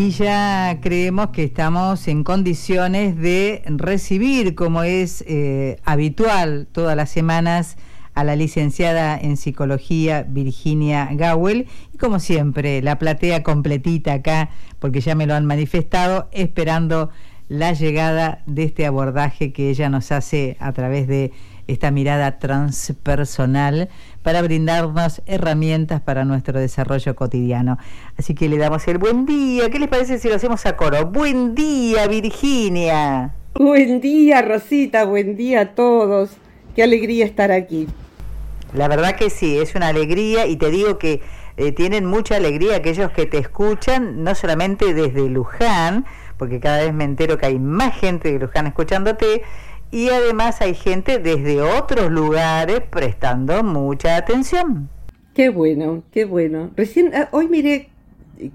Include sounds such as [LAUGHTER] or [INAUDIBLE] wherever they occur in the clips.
Y ya creemos que estamos en condiciones de recibir, como es eh, habitual todas las semanas, a la licenciada en psicología Virginia Gawel. Y como siempre la platea completita acá porque ya me lo han manifestado esperando la llegada de este abordaje que ella nos hace a través de esta mirada transpersonal para brindarnos herramientas para nuestro desarrollo cotidiano. Así que le damos el buen día. ¿Qué les parece si lo hacemos a coro? Buen día, Virginia. Buen día, Rosita. Buen día a todos. Qué alegría estar aquí. La verdad que sí, es una alegría y te digo que eh, tienen mucha alegría aquellos que te escuchan, no solamente desde Luján, porque cada vez me entero que hay más gente de Luján escuchándote, y además hay gente desde otros lugares prestando mucha atención. Qué bueno, qué bueno. Recién, ah, hoy miré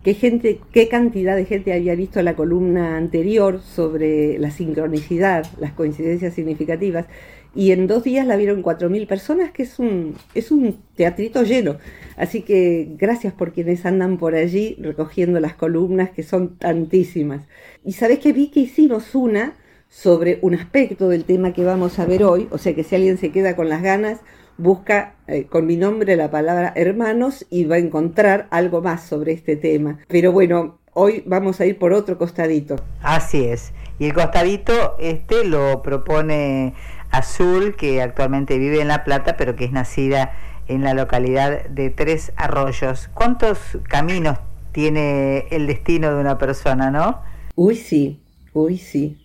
qué gente, qué cantidad de gente había visto la columna anterior sobre la sincronicidad, las coincidencias significativas, y en dos días la vieron cuatro mil personas, que es un, es un teatrito lleno. Así que gracias por quienes andan por allí recogiendo las columnas, que son tantísimas. Y sabes que vi que hicimos una sobre un aspecto del tema que vamos a ver hoy, o sea que si alguien se queda con las ganas, busca eh, con mi nombre la palabra hermanos y va a encontrar algo más sobre este tema. Pero bueno, hoy vamos a ir por otro costadito. Así es. Y el costadito este lo propone Azul, que actualmente vive en La Plata, pero que es nacida en la localidad de Tres Arroyos. ¿Cuántos caminos tiene el destino de una persona, no? Uy, sí, uy, sí.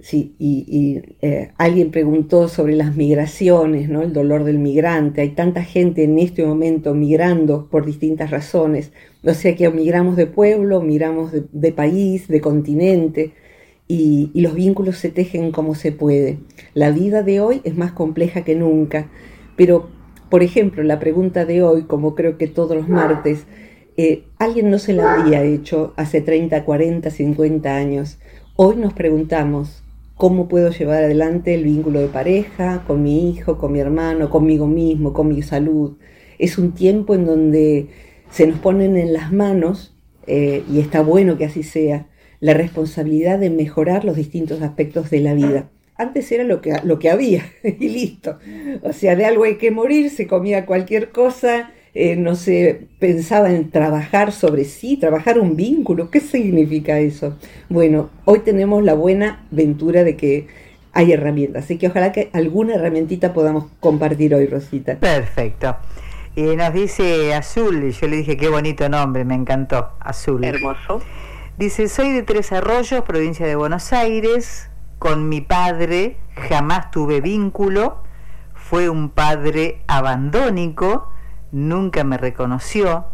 Sí, y, eh, alguien preguntó sobre las migraciones, ¿no? El dolor del migrante. Hay tanta gente en este momento migrando por distintas razones. O sea que migramos de pueblo, migramos de, país, de continente, y, los vínculos se tejen como se puede. La vida de hoy es más compleja que nunca. Pero, por ejemplo, la pregunta de hoy, como creo que todos los martes, eh, alguien no se la había hecho hace 30, 40, 50 años. Hoy nos preguntamos, cómo puedo llevar adelante el vínculo de pareja, con mi hijo, con mi hermano, conmigo mismo, con mi salud. Es un tiempo en donde se nos ponen en las manos, eh, y está bueno que así sea, la responsabilidad de mejorar los distintos aspectos de la vida. Antes era lo que, lo que había [LAUGHS] y listo. O sea, de algo hay que morir, se comía cualquier cosa, eh, no se pensaba en trabajar sobre sí, trabajar un vínculo. ¿Qué significa eso? Bueno, hoy tenemos la buena ventura de que hay herramientas, así que ojalá que alguna herramientita podamos compartir hoy, Rosita. Perfecto. Y nos dice Azul, y yo le dije qué bonito nombre, me encantó, Azul. Hermoso. Dice, soy de Tres Arroyos, provincia de Buenos Aires, con mi padre jamás tuve vínculo, fue un padre abandónico, nunca me reconoció,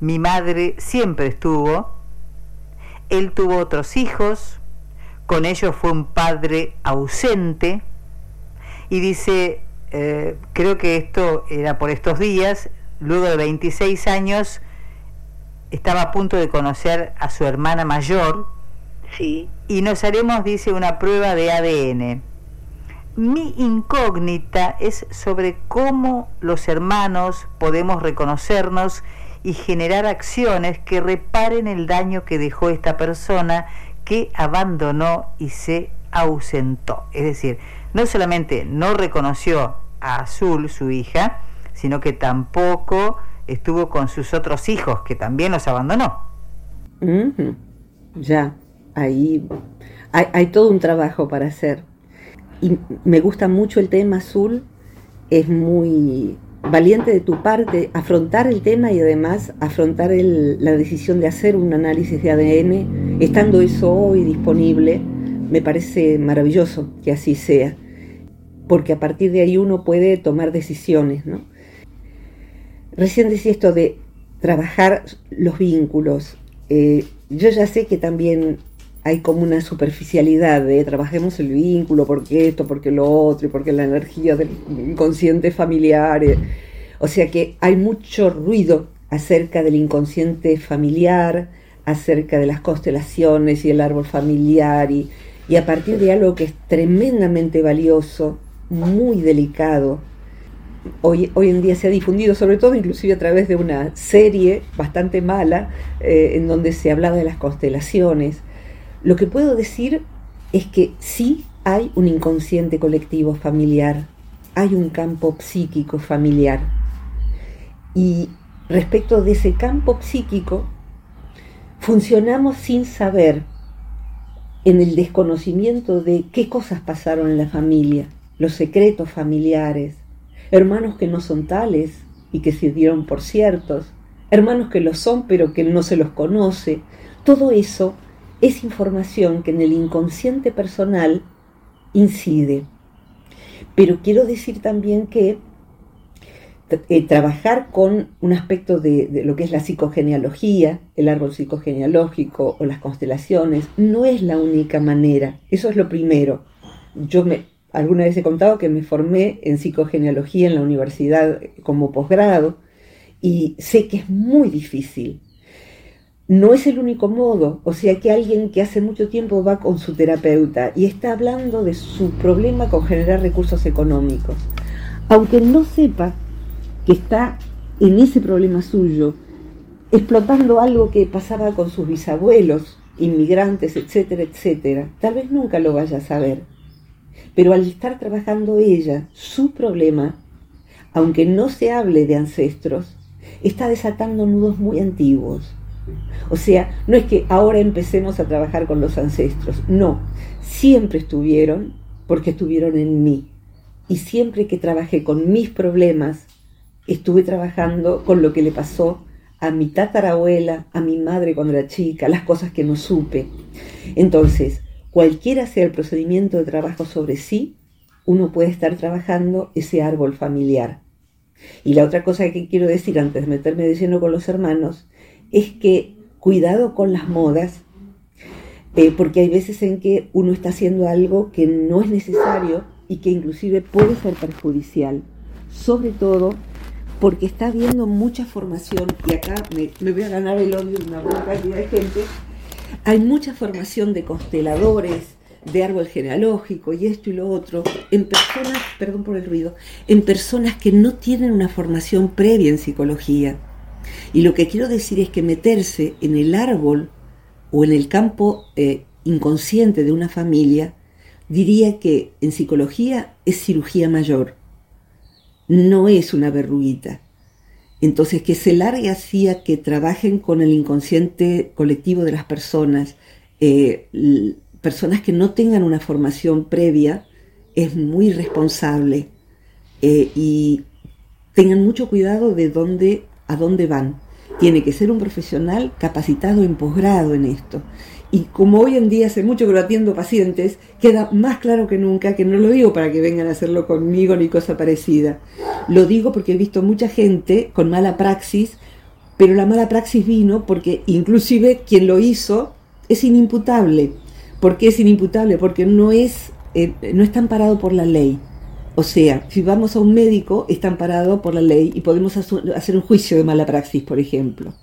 mi madre siempre estuvo, él tuvo otros hijos, con ellos fue un padre ausente, y dice, eh, creo que esto era por estos días, luego de 26 años, estaba a punto de conocer a su hermana mayor, sí. y nos haremos, dice, una prueba de ADN mi incógnita es sobre cómo los hermanos podemos reconocernos y generar acciones que reparen el daño que dejó esta persona que abandonó y se ausentó. Es decir, no solamente no reconoció a Azul, su hija, sino que tampoco estuvo con sus otros hijos, que también los abandonó. Ya, ahí hay todo un trabajo para hacer y me gusta mucho el tema azul, es muy valiente de tu parte afrontar el tema y además afrontar la decisión de hacer un análisis de ADN, estando eso hoy disponible, me parece maravilloso que así sea, porque a partir de ahí uno puede tomar decisiones. ¿no? Recién decía esto de trabajar los vínculos. Eh, yo ya sé que también hay como una superficialidad de trabajemos el vínculo, porque esto, porque lo otro, y porque la energía del inconsciente familiar. Eh. O sea que hay mucho ruido acerca del inconsciente familiar, acerca de las constelaciones y el árbol familiar, y, y a partir de algo que es tremendamente valioso, muy delicado, hoy, hoy en día se ha difundido, sobre todo inclusive a través de una serie bastante mala, eh, en donde se hablaba de las constelaciones. Lo que puedo decir es que sí hay un inconsciente colectivo familiar, hay un campo psíquico familiar. Y respecto de ese campo psíquico, funcionamos sin saber, en el desconocimiento de qué cosas pasaron en la familia, los secretos familiares, hermanos que no son tales y que se dieron por ciertos, hermanos que lo son pero que no se los conoce. Todo eso es información que en el inconsciente personal incide. Pero quiero decir también que eh, trabajar con un aspecto de, lo que es la psicogenealogía, el árbol psicogenealógico o las constelaciones, no es la única manera. Eso es lo primero. Yo me, Alguna vez he contado que me formé en psicogenealogía en la universidad como posgrado y sé que es muy difícil. No es el único modo, o sea que alguien que hace mucho tiempo va con su terapeuta y está hablando de su problema con generar recursos económicos, aunque no sepa que está en ese problema suyo, explotando algo que pasaba con sus bisabuelos, inmigrantes, etcétera, etcétera, tal vez nunca lo vaya a saber. Pero al estar trabajando ella su problema, aunque no se hable de ancestros, está desatando nudos muy antiguos. O sea, no es que ahora empecemos a trabajar con los ancestros, no, siempre estuvieron porque estuvieron en mí. Y siempre que trabajé con mis problemas, estuve trabajando con lo que le pasó a mi tatarabuela, a mi madre cuando era chica, las cosas que no supe. Entonces, cualquiera sea el procedimiento de trabajo sobre sí, uno puede estar trabajando ese árbol familiar. Y la otra cosa que quiero decir antes de meterme de con los hermanos es que cuidado con las modas, eh, porque hay veces en que uno está haciendo algo que no es necesario y que inclusive puede ser perjudicial, sobre todo porque está habiendo mucha formación, y acá me, voy a ganar el odio de una buena cantidad de gente, hay mucha formación de consteladores, de árbol genealógico y esto y lo otro, en personas, perdón por el ruido, en personas que no tienen una formación previa en psicología. Y lo que quiero decir es que meterse en el árbol o en el campo eh, inconsciente de una familia, diría que en psicología es cirugía mayor, no es una verruguita. Entonces, que se largue así que trabajen con el inconsciente colectivo de las personas, eh, personas que no tengan una formación previa, es muy responsable eh, y tengan mucho cuidado de dónde, a dónde van. Tiene que ser un profesional capacitado en posgrado en esto. Y como hoy en día hace mucho que lo atiendo pacientes, queda más claro que nunca que no lo digo para que vengan a hacerlo conmigo ni cosa parecida. Lo digo porque he visto mucha gente con mala praxis, pero la mala praxis vino porque inclusive quien lo hizo es inimputable. ¿Por qué es inimputable? Porque no es, eh, no está amparado por la ley. O sea, si vamos a un médico, está amparado por la ley y podemos hacer un juicio de mala praxis, por ejemplo.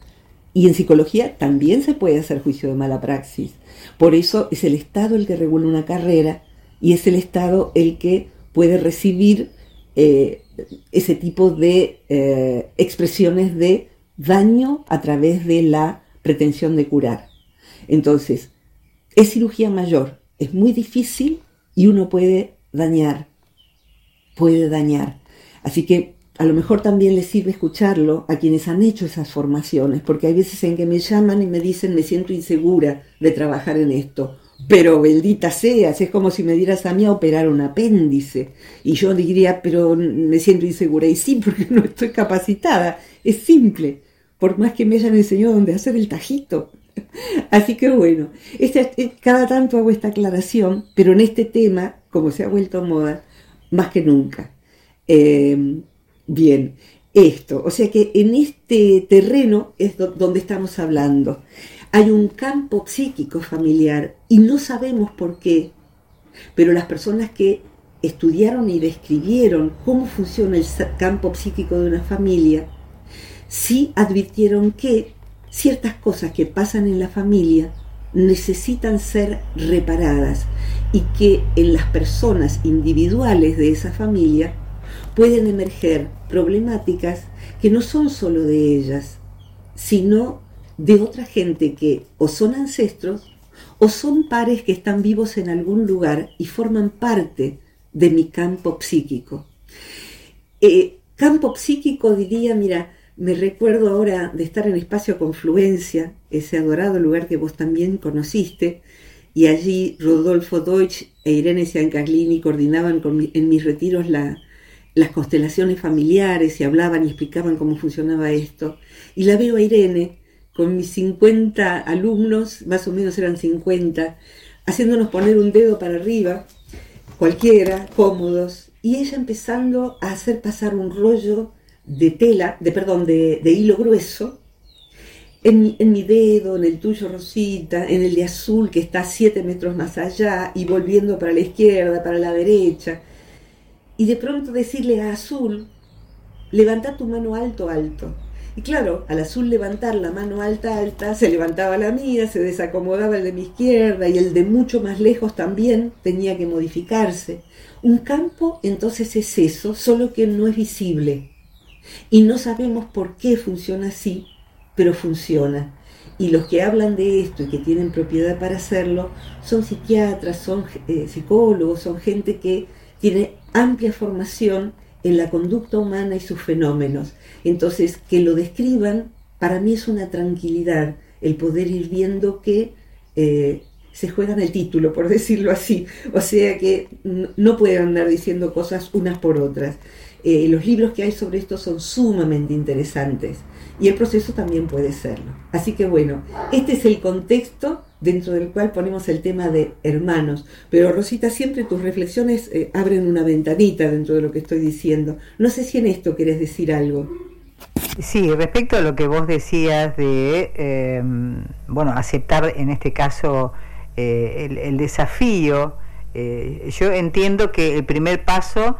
Y en psicología también se puede hacer juicio de mala praxis. Por eso es el Estado el que regula una carrera y es el Estado el que puede recibir eh, ese tipo de eh, expresiones de daño a través de la pretensión de curar. Entonces, es cirugía mayor, es muy difícil y uno puede dañar, puede dañar. Así que a lo mejor también les sirve escucharlo a quienes han hecho esas formaciones, porque hay veces en que me llaman y me dicen me siento insegura de trabajar en esto. Pero bendita seas, es como si me dieras a mí a operar un apéndice. Y yo diría, pero me siento insegura. Y sí, porque [LAUGHS] no estoy capacitada. Es simple. Por más que me hayan enseñado dónde hacer el tajito. [LAUGHS] Así que bueno, este, cada tanto hago esta aclaración, pero en este tema, como se ha vuelto moda, más que nunca. Eh, Bien, esto. O sea que en este terreno es donde estamos hablando. Hay un campo psíquico familiar y no sabemos por qué, pero las personas que estudiaron y describieron cómo funciona el campo psíquico de una familia, sí advirtieron que ciertas cosas que pasan en la familia necesitan ser reparadas y que en las personas individuales de esa familia pueden emerger problemáticas que no son solo de ellas, sino de otra gente que o son ancestros o son pares que están vivos en algún lugar y forman parte de mi campo psíquico. Eh, campo psíquico diría, mira, me recuerdo ahora de estar en Espacio Confluencia, ese adorado lugar que vos también conociste, y allí Rodolfo Deutsch e Irene Ciancaglini coordinaban en mis retiros las constelaciones familiares y hablaban y explicaban cómo funcionaba esto. Y la veo a Irene con mis 50 alumnos, más o menos eran 50, haciéndonos poner un dedo para arriba, cualquiera, cómodos, y ella empezando a hacer pasar un rollo de tela, de perdón, de, hilo grueso, en en mi, dedo, en el tuyo Rosita, en el de azul que está siete metros más allá y volviendo para la izquierda, para la derecha. Y de pronto decirle a azul, levanta tu mano alto, alto. Y claro, al azul levantar la mano alta, alta, se levantaba la mía, se desacomodaba el de mi izquierda y el de mucho más lejos también tenía que modificarse. Un campo entonces es eso, solo que no es visible. Y no sabemos por qué funciona así, pero funciona. Y los que hablan de esto y que tienen propiedad para hacerlo son psiquiatras, son eh, psicólogos, son gente que tiene amplia formación en la conducta humana y sus fenómenos. Entonces, que lo describan, para mí es una tranquilidad el poder ir viendo que eh, se juegan el título, por [LAUGHS] decirlo así. O sea que no pueden andar diciendo cosas unas por otras. Eh, los libros que hay sobre esto son sumamente interesantes y el proceso también puede serlo. Así que bueno, este es el contexto dentro del cual ponemos el tema de hermanos. Pero Rosita, siempre tus reflexiones eh, abren una ventanita dentro de lo que estoy diciendo. No sé si en esto querés decir algo. Sí, respecto a lo que vos decías de, em, bueno, aceptar en este caso eh, el, desafío, yo entiendo que el primer paso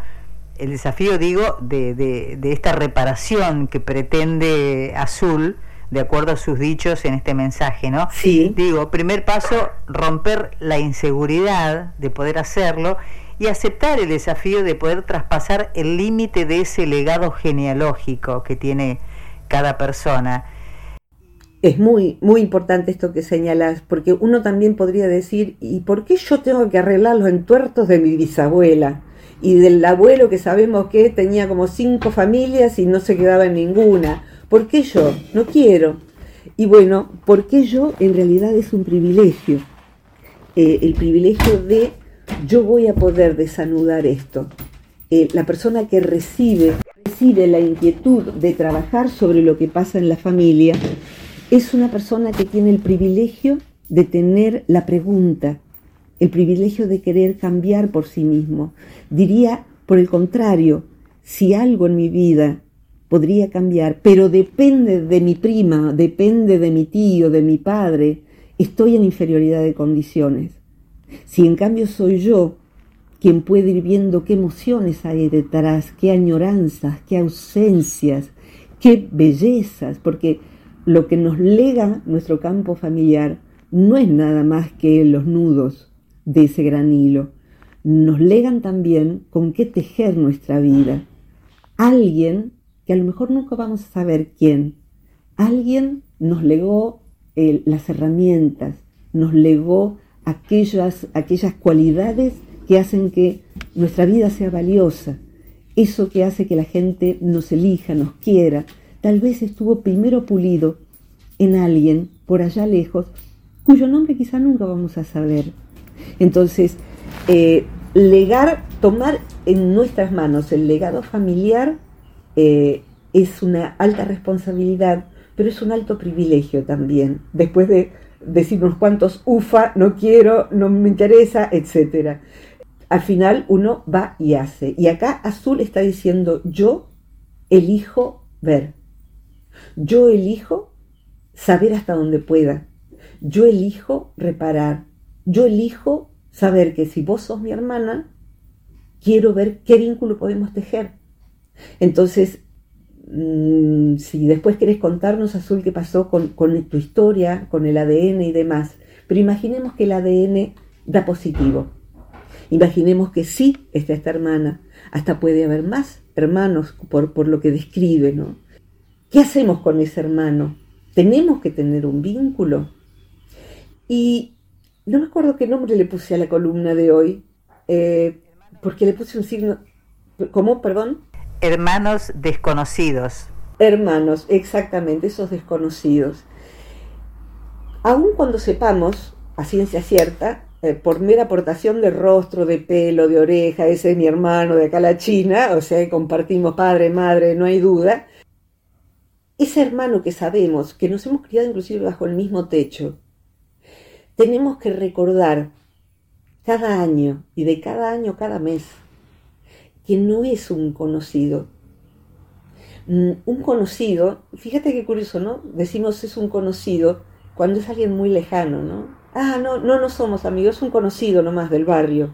el desafío, digo, de, de, esta reparación que pretende Azul, de acuerdo a sus dichos en este mensaje, ¿no? Sí. Digo, primer paso, romper la inseguridad de poder hacerlo y aceptar el desafío de poder traspasar el límite de ese legado genealógico que tiene cada persona. Es muy, muy importante esto que señalas, porque uno también podría decir, ¿y por qué yo tengo que arreglar los entuertos de mi bisabuela? Y del abuelo que sabemos que tenía como cinco familias y no se quedaba en ninguna. ¿Por qué yo? No quiero. Y bueno, ¿por qué yo? En realidad es un privilegio. Eh, el privilegio de yo voy a poder desanudar esto. Eh, la persona que recibe, recibe la inquietud de trabajar sobre lo que pasa en la familia es una persona que tiene el privilegio de tener la pregunta, el privilegio de querer cambiar por sí mismo. Diría, por el contrario, si algo en mi vida podría cambiar, pero depende de mi prima, depende de mi tío, de mi padre, estoy en inferioridad de condiciones. Si en cambio soy yo quien puede ir viendo qué emociones hay detrás, qué añoranzas, qué ausencias, qué bellezas, porque lo que nos lega nuestro campo familiar no es nada más que los nudos, de ese gran hilo. Nos legan también con qué tejer nuestra vida. Alguien, que a lo mejor nunca vamos a saber quién, alguien nos legó las herramientas, nos legó aquellas, aquellas cualidades que hacen que nuestra vida sea valiosa, eso que hace que la gente nos elija, nos quiera, tal vez estuvo primero pulido en alguien por allá lejos, cuyo nombre quizá nunca vamos a saber, entonces, eh, legar, tomar en nuestras manos el legado familiar eh, es una alta responsabilidad, pero es un alto privilegio también, después de decir unos cuantos ufa, no quiero, no me interesa, etc. Al final uno va y hace. Y acá Azul está diciendo, yo elijo ver. Yo elijo saber hasta dónde pueda. Yo elijo reparar. Yo elijo saber que si vos sos mi hermana, quiero ver qué vínculo podemos tejer. Entonces, mm, si después querés contarnos, Azul, qué pasó con, tu historia, con el ADN y demás, pero imaginemos que el ADN da positivo. Imaginemos que sí está esta hermana, hasta puede haber más hermanos por, por lo que describe, ¿no? ¿Qué hacemos con ese hermano? Tenemos que tener un vínculo. Y no me acuerdo qué nombre le puse a la columna de hoy, eh, porque le puse un signo, ¿cómo? Perdón. Hermanos desconocidos. Hermanos, exactamente, esos desconocidos. Aun cuando sepamos, a ciencia cierta, eh, por mera aportación de rostro, de pelo, de oreja, ese es mi hermano de acá la China, o sea, compartimos padre, madre, no hay duda. Ese hermano que sabemos, que nos hemos criado inclusive bajo el mismo techo, tenemos que recordar cada año y de cada año, cada mes, que no es un conocido. Mm, un conocido, fíjate qué curioso, ¿no? Decimos es un conocido cuando es alguien muy lejano, ¿no? Ah, no, no, no somos amigos, es un conocido nomás del barrio.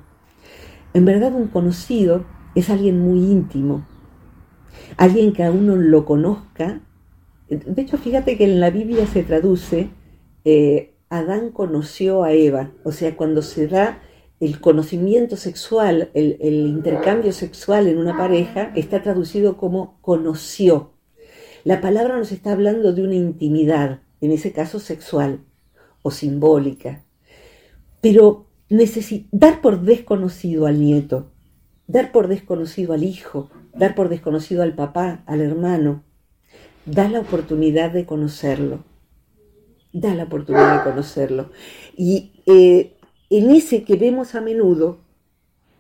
En verdad un conocido es alguien muy íntimo, alguien que a uno lo conozca. De hecho, fíjate que en la Biblia se traduce, eh, Adán conoció a Eva, o sea, cuando se da el conocimiento sexual, el, intercambio sexual en una pareja, está traducido como conoció. La palabra nos está hablando de una intimidad, en ese caso sexual o simbólica. Pero dar por desconocido al nieto, dar por desconocido al hijo, dar por desconocido al papá, al hermano, da la oportunidad de conocerlo. Da la oportunidad de conocerlo. Y eh, en ese que vemos a menudo,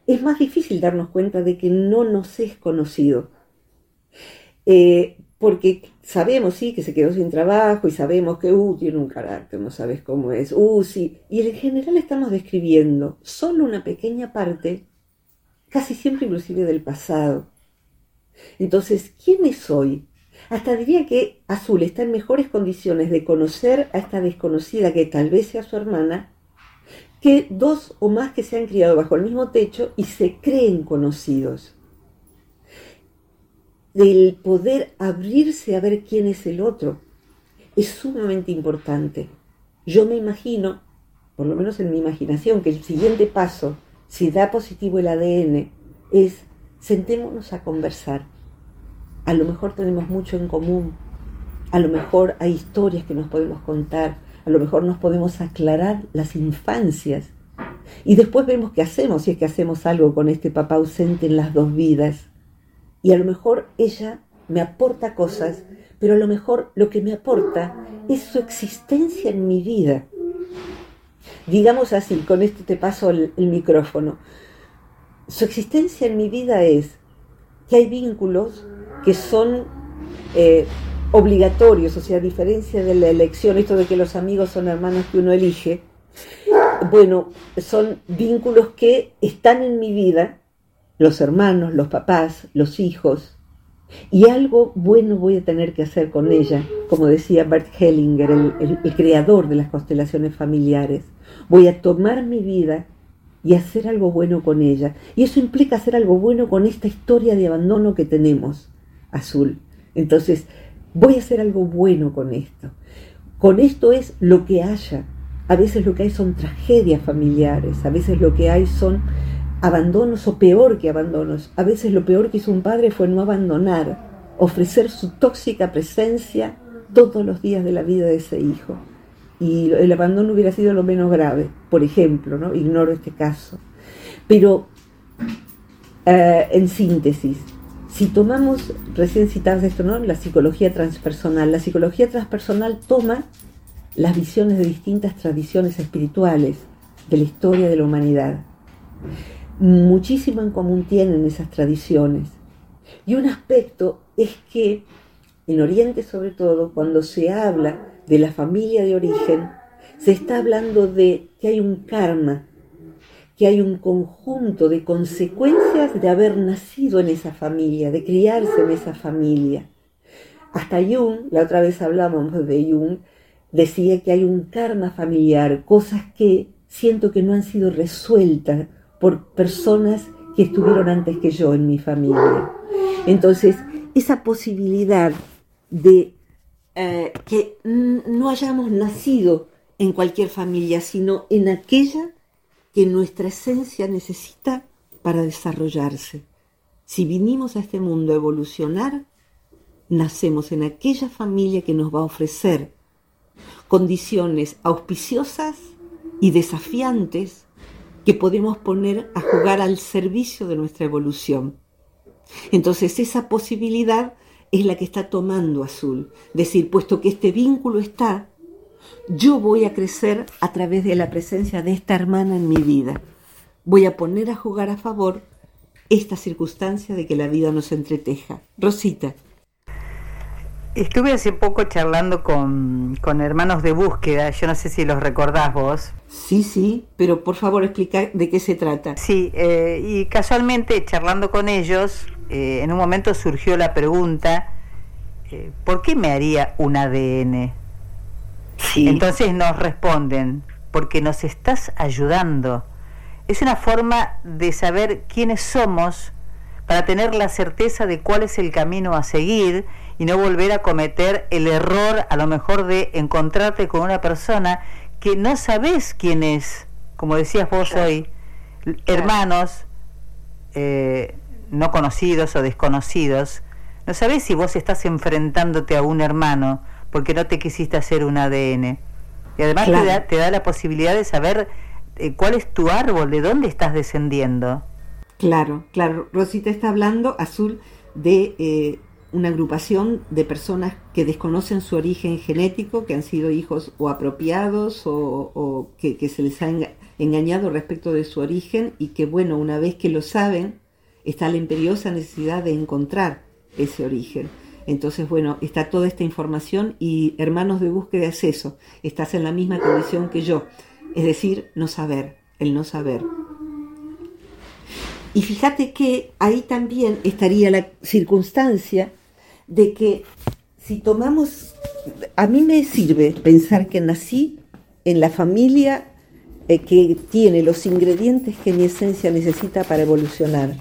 es más difícil darnos cuenta de que no nos es conocido. Eh, porque sabemos, sí, que se quedó sin trabajo y sabemos que, uh, tiene un carácter, no sabes cómo es, uh, sí. Y en general estamos describiendo solo una pequeña parte, casi siempre inclusive del pasado. Entonces, ¿quién es hoy? Hasta diría que Azul está en mejores condiciones de conocer a esta desconocida que tal vez sea su hermana, que dos o más que se han criado bajo el mismo techo y se creen conocidos del poder abrirse a ver quién es el otro, es sumamente importante. Yo me imagino, por lo menos en mi imaginación, que el siguiente paso, si da positivo el ADN, es sentémonos a conversar. A lo mejor tenemos mucho en común, a lo mejor hay historias que nos podemos contar, a lo mejor nos podemos aclarar las infancias y después vemos qué hacemos, si es que hacemos algo con este papá ausente en las dos vidas y a lo mejor ella me aporta cosas, pero a lo mejor lo que me aporta es su existencia en mi vida. Digamos así, con esto te paso el, micrófono. Su existencia en mi vida es que hay vínculos que son eh, obligatorios, o sea, a diferencia de la elección, esto de que los amigos son hermanos que uno elige, bueno, son vínculos que están en mi vida los hermanos, los papás, los hijos. Y algo bueno voy a tener que hacer con ella, como decía Bert Hellinger, el, creador de las constelaciones familiares. Voy a tomar mi vida y hacer algo bueno con ella. Y eso implica hacer algo bueno con esta historia de abandono que tenemos, Azul. Entonces, voy a hacer algo bueno con esto. Con esto es lo que haya. A veces lo que hay son tragedias familiares, a veces lo que hay son abandonos o peor que abandonos. A veces lo peor que hizo un padre fue no abandonar, ofrecer su tóxica presencia todos los días de la vida de ese hijo. Y el abandono hubiera sido lo menos grave, por ejemplo, ¿no? Ignoro este caso. Pero, eh, en síntesis, si tomamos, recién citadas esto, ¿no? La psicología transpersonal. La psicología transpersonal toma las visiones de distintas tradiciones espirituales de la historia de la humanidad muchísimo en común tienen esas tradiciones. Y un aspecto es que en Oriente sobre todo, cuando se habla de la familia de origen, se está hablando de que hay un karma, que hay un conjunto de consecuencias de haber nacido en esa familia, de criarse en esa familia. Hasta Jung, la otra vez hablábamos de Jung, decía que hay un karma familiar, cosas que siento que no han sido resueltas por personas que estuvieron antes que yo en mi familia. Entonces, esa posibilidad de eh, que no hayamos nacido en cualquier familia, sino en aquella que nuestra esencia necesita para desarrollarse. Si vinimos a este mundo a evolucionar, nacemos en aquella familia que nos va a ofrecer condiciones auspiciosas y desafiantes que podemos poner a jugar al servicio de nuestra evolución. Entonces esa posibilidad es la que está tomando Azul. Decir, puesto que este vínculo está, yo voy a crecer a través de la presencia de esta hermana en mi vida. Voy a poner a jugar a favor esta circunstancia de que la vida nos entreteja. Rosita. Estuve hace poco charlando con, hermanos de búsqueda, yo no sé si los recordás vos. Sí, sí, pero por favor explica de qué se trata. Sí, eh, y casualmente charlando con ellos, eh, en un momento surgió la pregunta, eh, ¿por qué me haría un ADN? Sí. Entonces nos responden, porque nos estás ayudando. Es una forma de saber quiénes somos para tener la certeza de cuál es el camino a seguir y no volver a cometer el error a lo mejor de encontrarte con una persona que no sabes quién es, como decías vos hoy, hermanos eh, no conocidos o desconocidos, no sabes si vos estás enfrentándote a un hermano porque no te quisiste hacer un ADN. Y además te, da, la posibilidad de saber eh, cuál es tu árbol, de dónde estás descendiendo. Claro, claro. Rosita está hablando, Azul, de eh, una agrupación de personas que desconocen su origen genético, que han sido hijos o apropiados o, que, se les ha engañado respecto de su origen y que, bueno, una vez que lo saben, está la imperiosa necesidad de encontrar ese origen. Entonces, bueno, está toda esta información y hermanos de búsqueda es eso, estás en la misma condición que yo, es decir, no saber, el no saber. Y fíjate que ahí también estaría la circunstancia de que si tomamos, a mí me sirve pensar que nací en la familia eh, que tiene los ingredientes que mi esencia necesita para evolucionar.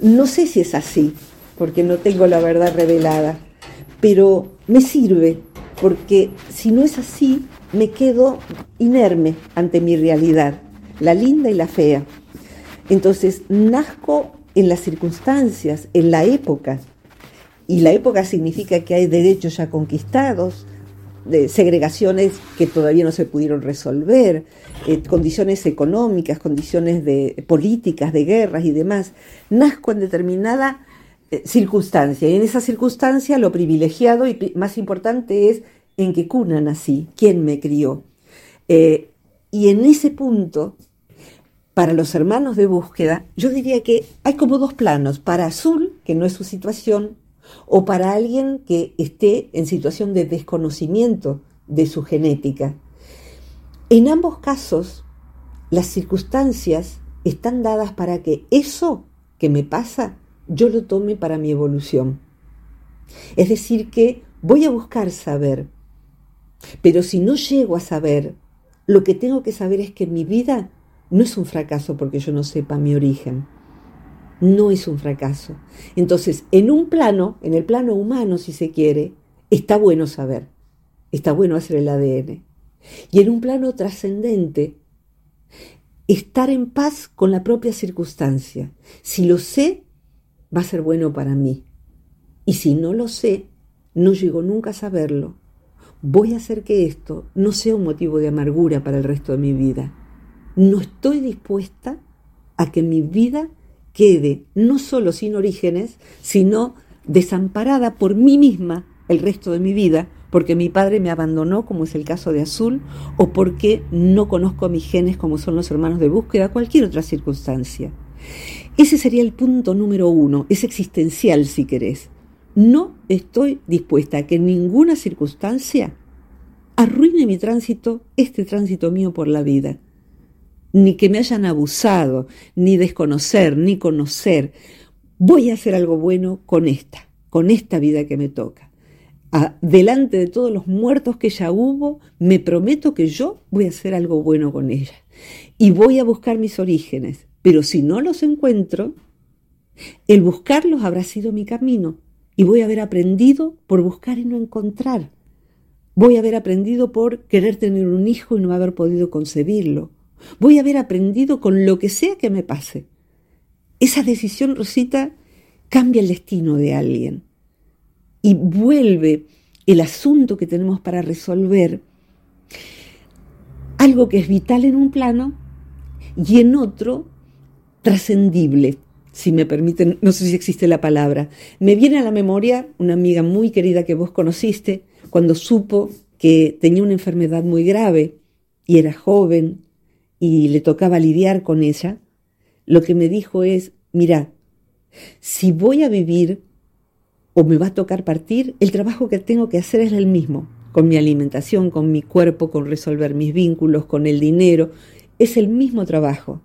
No sé si es así, porque no tengo la verdad revelada, pero me sirve porque si no es así, me quedo inerme ante mi realidad, la linda y la fea. Entonces, nazco en las circunstancias, en la época, y la época significa que hay derechos ya conquistados, segregaciones que todavía no se pudieron resolver, eh, condiciones económicas, condiciones de, políticas, de guerras y demás. Nazco en determinada circunstancia y en esa circunstancia lo privilegiado y más importante es en qué cuna nací, quién me crió. Eh, y en ese punto, para los hermanos de búsqueda, yo diría que hay como dos planos. Para Azul, que no es su situación, o para alguien que esté en situación de desconocimiento de su genética. En ambos casos, las circunstancias están dadas para que eso que me pasa yo lo tome para mi evolución. Es decir, que voy a buscar saber, pero si no llego a saber, lo que tengo que saber es que mi vida no es un fracaso porque yo no sepa mi origen no es un fracaso. Entonces, en un plano, en el plano humano, si se quiere, está bueno saber, está bueno hacer el ADN. Y en un plano trascendente, estar en paz con la propia circunstancia. Si lo sé, va a ser bueno para mí. Y si no lo sé, no llego nunca a saberlo. Voy a hacer que esto no sea un motivo de amargura para el resto de mi vida. No estoy dispuesta a que mi vida quede no solo sin orígenes, sino desamparada por mí misma el resto de mi vida, porque mi padre me abandonó, como es el caso de Azul, o porque no conozco mis genes, como son los hermanos de búsqueda, cualquier otra circunstancia. Ese sería el punto número uno, es existencial si querés. No estoy dispuesta a que en ninguna circunstancia arruine mi tránsito, este tránsito mío por la vida ni que me hayan abusado, ni desconocer, ni conocer. Voy a hacer algo bueno con esta, con esta vida que me toca. delante de todos los muertos que ya hubo, me prometo que yo voy a hacer algo bueno con ella. Y voy a buscar mis orígenes. Pero si no los encuentro, el buscarlos habrá sido mi camino. Y voy a haber aprendido por buscar y no encontrar. Voy a haber aprendido por querer tener un hijo y no haber podido concebirlo. Voy a haber aprendido con lo que sea que me pase. Esa decisión, Rosita, cambia el destino de alguien y vuelve el asunto que tenemos para resolver algo que es vital en un plano y en otro trascendible, si me permiten, no sé si existe la palabra. Me viene a la memoria una amiga muy querida que vos conociste, cuando supo que tenía una enfermedad muy grave y era joven y le tocaba lidiar con ella, lo que me dijo es, mira, si voy a vivir o me va a tocar partir, el trabajo que tengo que hacer es el mismo, con mi alimentación, con mi cuerpo, con resolver mis vínculos, con el dinero, es el mismo trabajo.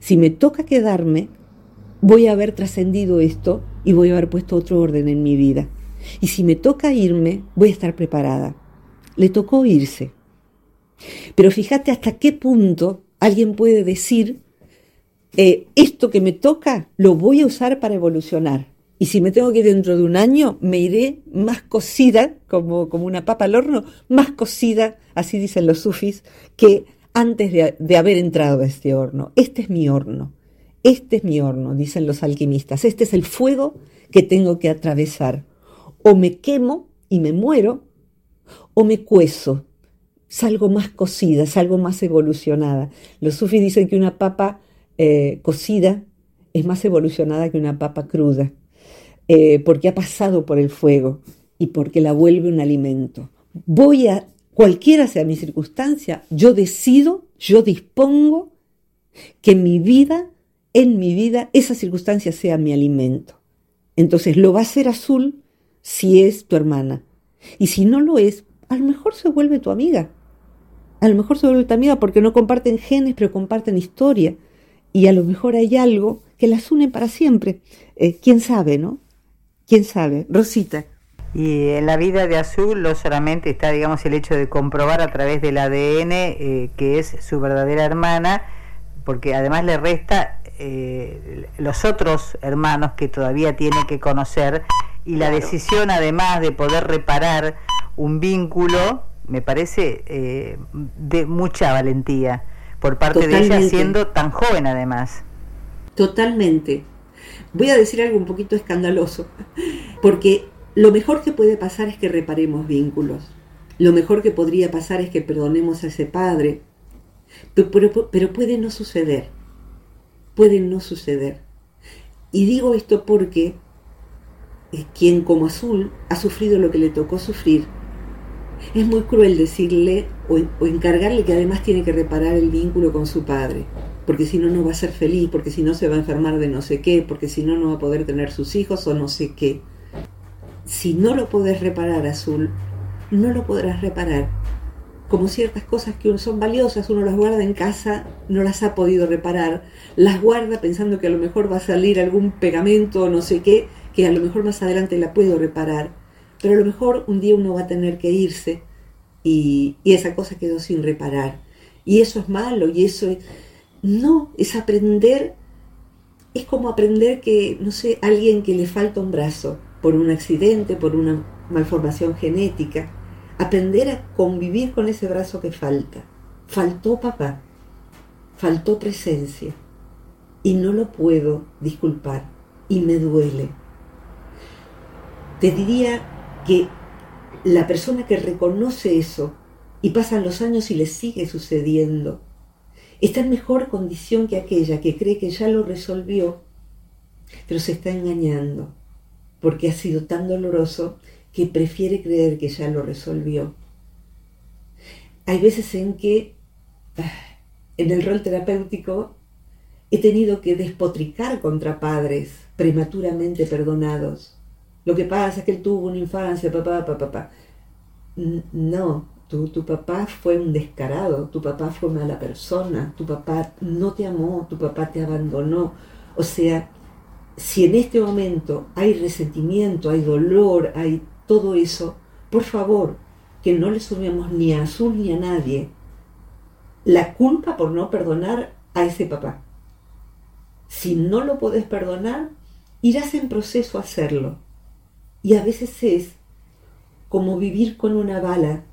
Si me toca quedarme, voy a haber trascendido esto y voy a haber puesto otro orden en mi vida. Y si me toca irme, voy a estar preparada. Le tocó irse. Pero fíjate hasta qué punto alguien puede decir, eh, esto que me toca lo voy a usar para evolucionar. Y si me tengo que ir dentro de un año, me iré más cocida, como, como una papa al horno, más cocida, así dicen los sufis, que antes de, haber entrado a este horno. Este es mi horno. Este es mi horno, dicen los alquimistas. Este es el fuego que tengo que atravesar o me quemo y me muero, o me cuezo, salgo más cocida, salgo más evolucionada. Los sufis dicen que una papa eh, cocida es más evolucionada que una papa cruda, eh, porque ha pasado por el fuego y porque la vuelve un alimento. Voy a, cualquiera sea mi circunstancia, yo decido, yo dispongo que mi vida, en mi vida, esa circunstancia sea mi alimento. Entonces lo va a hacer azul si es tu hermana. Y si no lo es, a lo mejor se vuelve tu amiga. A lo mejor se vuelve tu amiga porque no comparten genes, pero comparten historia. Y a lo mejor hay algo que las une para siempre. Eh, ¿Quién sabe, no? ¿Quién sabe? Rosita. Y en la vida de Azul no solamente está, digamos, el hecho de comprobar a través del ADN eh, que es su verdadera hermana, porque además le resta eh, los otros hermanos que todavía tiene que conocer y la decisión además de poder reparar un vínculo me parece eh, de mucha valentía por parte de ella siendo tan joven además. Totalmente. Voy a decir algo un poquito escandaloso, porque lo mejor que puede pasar es que reparemos vínculos. Lo mejor que podría pasar es que perdonemos a ese padre, pero, pero puede no suceder. Puede no suceder. Y digo esto porque quien como azul ha sufrido lo que le tocó sufrir, es muy cruel decirle o, encargarle que además tiene que reparar el vínculo con su padre, porque si no, no va a ser feliz, porque si no se va a enfermar de no sé qué, porque si no, no va a poder tener sus hijos o no sé qué. Si no lo podés reparar, azul, no lo podrás reparar. Como ciertas cosas que son valiosas, uno las guarda en casa, no las ha podido reparar, las guarda pensando que a lo mejor va a salir algún pegamento o no sé qué, que a lo mejor más adelante la puedo reparar, pero a lo mejor un día uno va a tener que irse y, esa cosa quedó sin reparar. Y eso es malo, y eso es... No, es aprender, es como aprender que, no sé, alguien que le falta un brazo por un accidente, por una malformación genética, aprender a convivir con ese brazo que falta. Faltó papá, faltó presencia, y no lo puedo disculpar, y me duele te diría que la persona que reconoce eso y pasan los años y le sigue sucediendo, está en mejor condición que aquella que cree que ya lo resolvió, pero se está engañando, porque ha sido tan doloroso que prefiere creer que ya lo resolvió. Hay veces en que ah, en el rol terapéutico he tenido que despotricar contra padres prematuramente perdonados lo que pasa es que él tuvo una infancia, papá, papá, papá. No, tu, tu papá fue un descarado, tu papá fue mala persona, tu papá no te amó, tu papá te abandonó. O sea, si en este momento hay resentimiento, hay dolor, hay todo eso, por favor, que no le sumemos ni a Azul ni a nadie la culpa por no perdonar a ese papá. Si no lo podés perdonar, irás en proceso a hacerlo. Y a veces es como vivir con una bala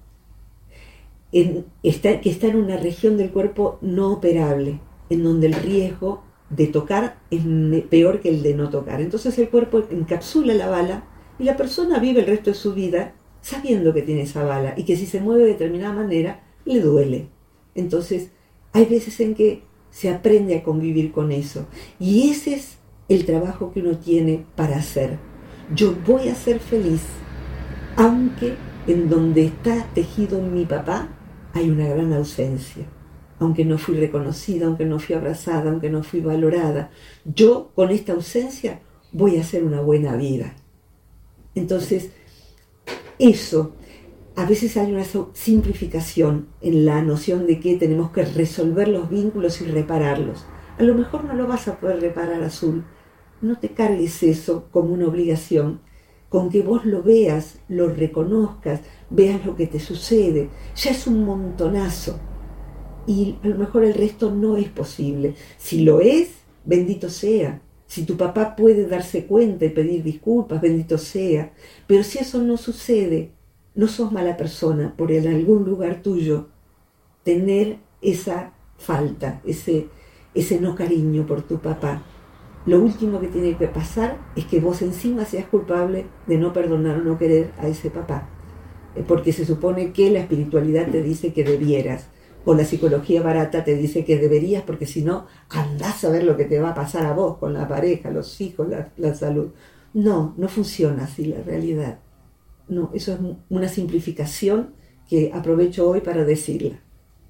que está en una región del cuerpo no operable, en donde el riesgo de tocar es peor que el de no tocar. Entonces el cuerpo encapsula la bala y la persona vive el resto de su vida sabiendo que tiene esa bala y que si se mueve de determinada manera le duele. Entonces hay veces en que se aprende a convivir con eso y ese es el trabajo que uno tiene para hacer. Yo voy a ser feliz aunque en donde está tejido mi papá hay una gran ausencia aunque no fui reconocida, aunque no fui abrazada, aunque no fui valorada. Yo con esta ausencia voy a hacer una buena vida. Entonces, eso, a veces hay una simplificación en la noción de que tenemos que resolver los vínculos y repararlos. A lo mejor no lo vas a poder reparar azul. No te cargues eso como una obligación. Con que vos lo veas, lo reconozcas, veas lo que te sucede, ya es un montonazo y a lo mejor el resto no es posible. Si lo es, bendito sea. Si tu papá puede darse cuenta y pedir disculpas, bendito sea. Pero si eso no sucede, no sos mala persona por en algún lugar tuyo tener esa falta, ese, ese no cariño por tu papá. Lo último que tiene que pasar es que vos encima seas culpable de no perdonar o no querer a ese papá. Eh, porque se supone que la espiritualidad te dice que debieras o la psicología barata te dice que deberías porque si no, andás a ver lo que te va a pasar a vos con la pareja, los hijos, la, salud. No, no funciona así la realidad. No, eso es una simplificación que aprovecho hoy para decirla.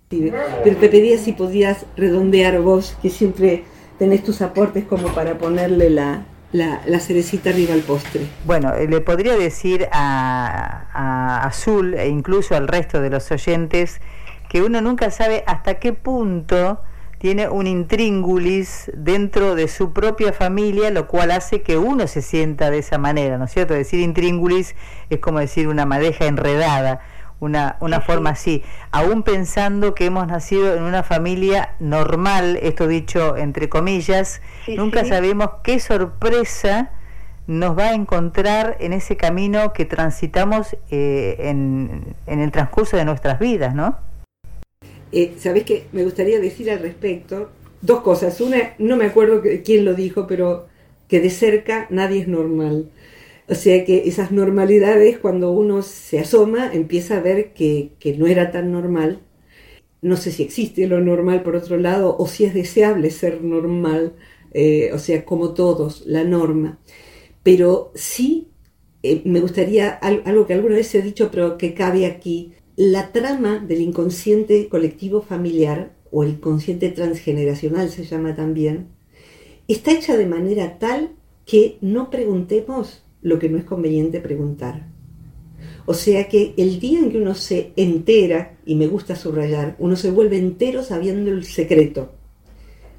Pero te pedía si podías redondear vos, que siempre tenés tus aportes como para ponerle la, la, cerecita arriba al postre. Bueno, eh, le podría decir a, a Azul e incluso al resto de los oyentes que uno nunca sabe hasta qué punto tiene un intríngulis dentro de su propia familia, lo cual hace que uno se sienta de esa manera, ¿no es cierto? Decir intríngulis es como decir una madeja enredada, una, una forma así, aún pensando que hemos nacido en una familia normal, esto dicho entre comillas, nunca sabemos qué sorpresa nos va a encontrar en ese camino que transitamos eh, en, en el transcurso de nuestras vidas, ¿no? Eh, ¿Sabes qué? Me gustaría decir al respecto dos cosas. Una, no me acuerdo quién lo dijo, pero que de cerca nadie es normal. O sea que esas normalidades, cuando uno se asoma, empieza a ver que, no era tan normal. No sé si existe lo normal por otro lado, o si es deseable ser normal, eh, o sea, como todos, la norma. Pero sí eh, me gustaría, algo que alguna vez se ha dicho, pero que cabe aquí, la trama del inconsciente colectivo familiar, o el inconsciente transgeneracional se llama también, está hecha de manera tal que no preguntemos lo que no es conveniente preguntar. O sea que el día en que uno se entera, y me gusta subrayar, uno se vuelve entero sabiendo el secreto.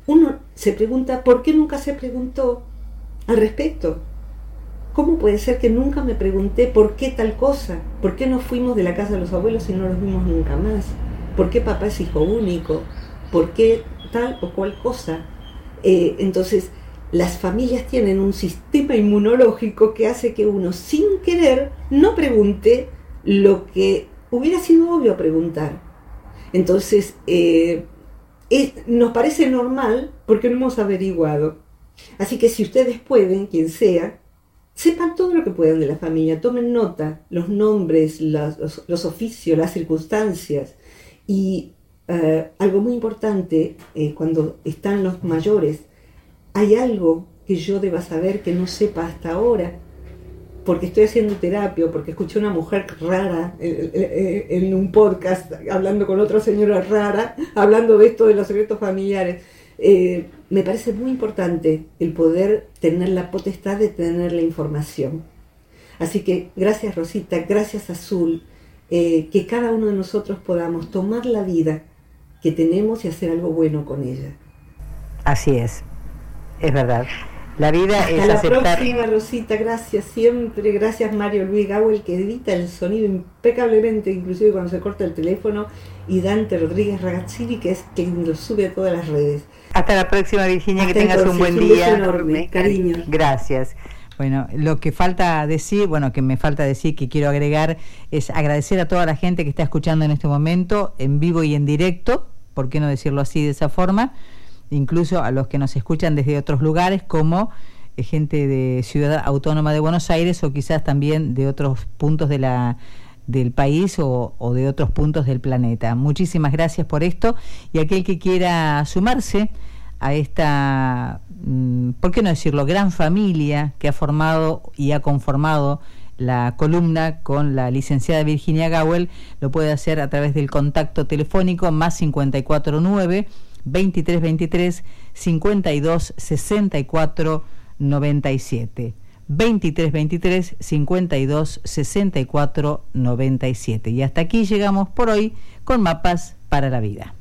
Uno se pregunta, ¿por qué nunca se preguntó al respecto? ¿Cómo puede ser que nunca me pregunté por qué tal cosa? ¿Por qué no fuimos de la casa de los abuelos y no los vimos nunca más? ¿Por qué papá es hijo único? ¿Por qué tal o cual cosa? Eh, entonces, las familias tienen un sistema inmunológico que hace que uno, sin querer, no pregunte lo que hubiera sido obvio preguntar. Entonces, eh, nos parece normal porque no hemos averiguado. Así que si ustedes pueden, quien sea, sepan todo lo que puedan de la familia, tomen nota, los nombres, los, oficios, las circunstancias. Y eh, algo muy importante, eh, cuando están los mayores, hay algo que yo deba saber que no sepa hasta ahora, porque estoy haciendo terapia, porque escuché a una mujer rara eh, en un podcast hablando con otra señora rara, hablando de esto de los secretos familiares. Eh, me parece muy importante el poder tener la potestad de tener la información. Así que gracias Rosita, gracias Azul, eh, que cada uno de nosotros podamos tomar la vida que tenemos y hacer algo bueno con ella. Así es, es verdad. La vida Hasta es la aceptar. próxima, Rosita. Gracias siempre. Gracias, Mario Luis Gawel, que edita el sonido impecablemente, inclusive cuando se corta el teléfono. Y Dante Rodríguez Ragazzini, que es quien lo sube a todas las redes. Hasta la próxima, Virginia, Hasta que tengas un buen día. enorme, cariño. Gracias. Bueno, lo que falta decir, bueno, que me falta decir, que quiero agregar, es agradecer a toda la gente que está escuchando en este momento, en vivo y en directo, ¿por qué no decirlo así de esa forma? Incluso a los que nos escuchan desde otros lugares, como eh, gente de Ciudad Autónoma de Buenos Aires o quizás también de otros puntos de la del país o, de otros puntos del planeta. Muchísimas gracias por esto y aquel que quiera sumarse a esta, mm, ¿por qué no decirlo?, gran familia que ha formado y ha conformado la columna con la licenciada Virginia Gawel, lo puede hacer a través del contacto telefónico más 549 2323 52 64 97. 2323 52 64 97. Y hasta aquí llegamos por hoy con Mapas para la Vida.